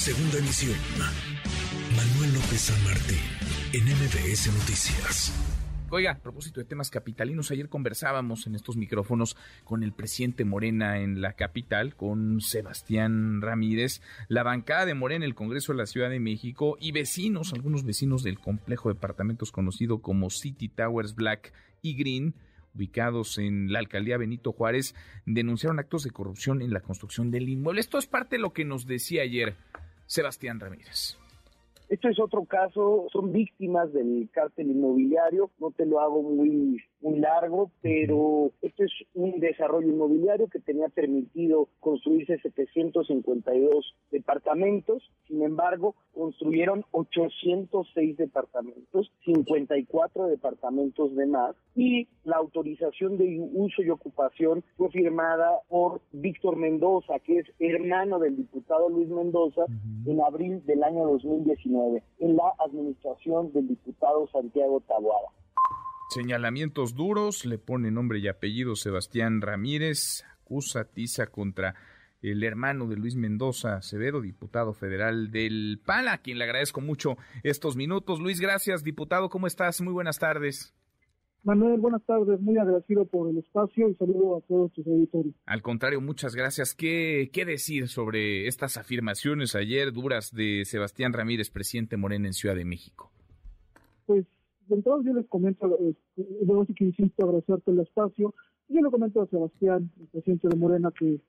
Segunda emisión. Manuel López San Martín, en MBS Noticias. Oiga, a propósito de temas capitalinos, ayer conversábamos en estos micrófonos con el presidente Morena en la capital, con Sebastián Ramírez, la bancada de Morena, el Congreso de la Ciudad de México y vecinos, algunos vecinos del complejo de departamentos conocido como City Towers Black y Green, ubicados en la alcaldía Benito Juárez, denunciaron actos de corrupción en la construcción del inmueble. Esto es parte de lo que nos decía ayer Sebastián Ramírez. Esto es otro caso, son víctimas del cártel inmobiliario, no te lo hago muy, muy largo, pero esto es un desarrollo inmobiliario que tenía permitido construirse 752 departamentos, sin embargo, construyeron 806 departamentos, 54 departamentos de más, y la autorización de uso y ocupación fue firmada por Víctor Mendoza, que es hermano del diputado Luis Mendoza, en abril del año 2019 en la administración del diputado Santiago Taboada. Señalamientos duros, le pone nombre y apellido Sebastián Ramírez, acusa tiza contra el hermano de Luis Mendoza Acevedo, diputado federal del PAN, a quien le agradezco mucho estos minutos. Luis, gracias, diputado, ¿cómo estás? Muy buenas tardes. Manuel, buenas tardes, muy agradecido por el espacio y saludo a todos tus auditores. Al contrario, muchas gracias. ¿Qué, ¿Qué decir sobre estas afirmaciones ayer duras de Sebastián Ramírez, presidente Morena en Ciudad de México? Pues, de entrada yo les comento, eh, que insisto agradecerte el espacio, yo le comento a Sebastián, el presidente de Morena, que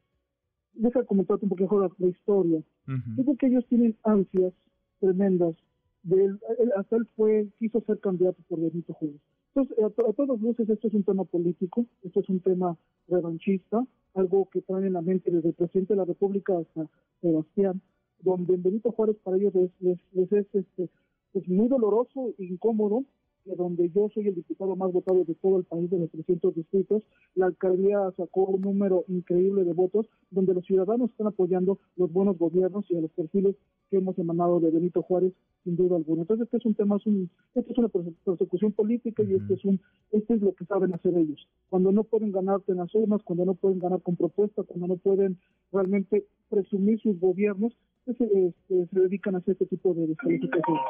deja comentarte un poquito la, historia. Uh que ellos tienen ansias tremendas. De hasta él fue, quiso ser candidato por Benito Juárez entonces, a, todas luces, esto es un tema político, esto es un tema revanchista, algo que trae en la mente desde el presidente de la República hasta Sebastián, donde Benito Juárez para ellos es, es, es, este, es muy doloroso e incómodo que donde yo soy el diputado más votado de todo el país, de los 300 distritos, la alcaldía sacó un número increíble de votos, donde los ciudadanos están apoyando los buenos gobiernos y a los perfiles que hemos emanado de Benito Juárez, sin duda alguna. Entonces, este es un tema, es, un, este es una persecución política y este es, un, este es lo que saben hacer ellos. Cuando no pueden ganarte en las urnas, cuando no pueden ganar con propuestas, cuando no pueden realmente presumir sus gobiernos, este, este, se dedican a hacer este tipo de descalificaciones.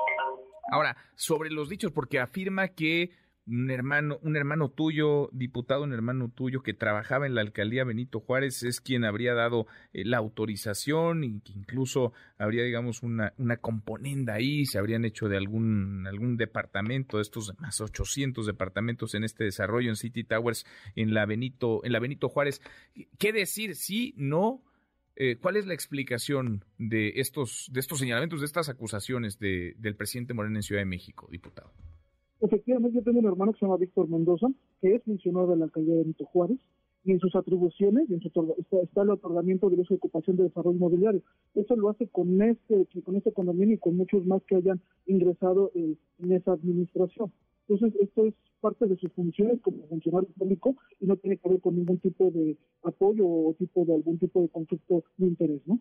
Ahora, sobre los dichos, porque afirma que un hermano, un hermano tuyo, diputado, un hermano tuyo que trabajaba en la alcaldía Benito Juárez es quien habría dado eh, la autorización y que incluso habría, digamos, una, una componenda ahí, se habrían hecho de algún, algún departamento, de estos más 800 departamentos en este desarrollo en City Towers en la Benito, en la Benito Juárez. ¿Qué decir? Sí, no. Eh, ¿Cuál es la explicación de estos, de estos señalamientos, de estas acusaciones de, del presidente Moreno en Ciudad de México, diputado? Efectivamente, yo tengo un hermano que se llama Víctor Mendoza, que es funcionario de la alcaldía de Benito Juárez, y en sus atribuciones en está, el otorgamiento de uso de ocupación de desarrollo inmobiliario. Eso lo hace con este, con este condominio y con muchos más que hayan ingresado eh, en esa administración. Entonces, esto es parte de sus funciones como funcionario público y no tiene que ver con ningún tipo de apoyo o tipo de algún tipo de conflicto de interés, ¿no?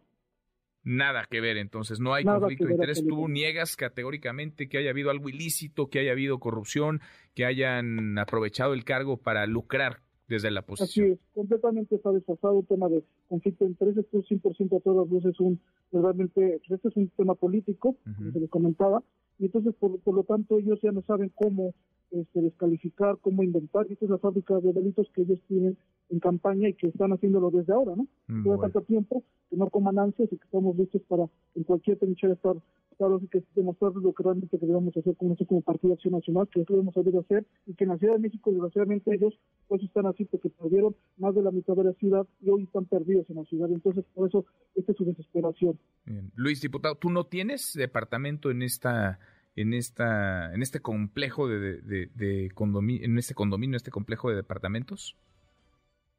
Nada que ver, entonces no hay conflicto de interés. Tú niegas categóricamente que haya habido algo ilícito, que haya habido corrupción, que hayan aprovechado el cargo para lucrar desde la posición. Así es, completamente está desfasado el tema de conflicto de interés. Esto es 100% a todas luces un, realmente, este es un tema político, como se les comentaba, y entonces por, por lo tanto ellos ya no saben cómo este, descalificar, cómo inventar, y esta es la fábrica de delitos que ellos tienen en campaña y que están haciéndolo desde ahora, ¿no? Lleva tanto tiempo que no coman ansias y que estamos listos para en cualquier trinchera estar claro que demostrar lo que realmente debemos hacer como, como Partido Acción Nacional, que eso debemos saber hacer y que en la Ciudad de México, desgraciadamente, ellos pues están así porque perdieron más de la mitad de la ciudad y hoy están perdidos en la ciudad. Entonces, por eso, esta es su desesperación. Luis, diputado, ¿tú no tienes departamento en esta en esta en este complejo de, de, condominio, en este condominio, este complejo de departamentos?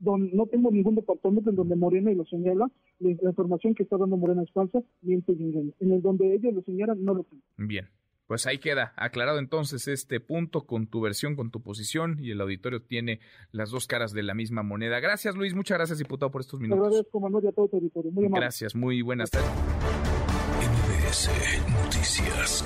Don, no tengo ningún departamento en donde Morena y lo señala, la, información que está dando Morena es falsa, miente y En el donde ellos lo señalan, no lo tengo. Bien. Pues ahí queda aclarado entonces este punto con tu versión, con tu posición y el auditorio tiene las dos caras de la misma moneda. Gracias Luis, muchas gracias diputado por estos minutos. agradezco Manuel y a todo tu auditorio. Muy amable. Gracias, muy buenas tardes. Noticias.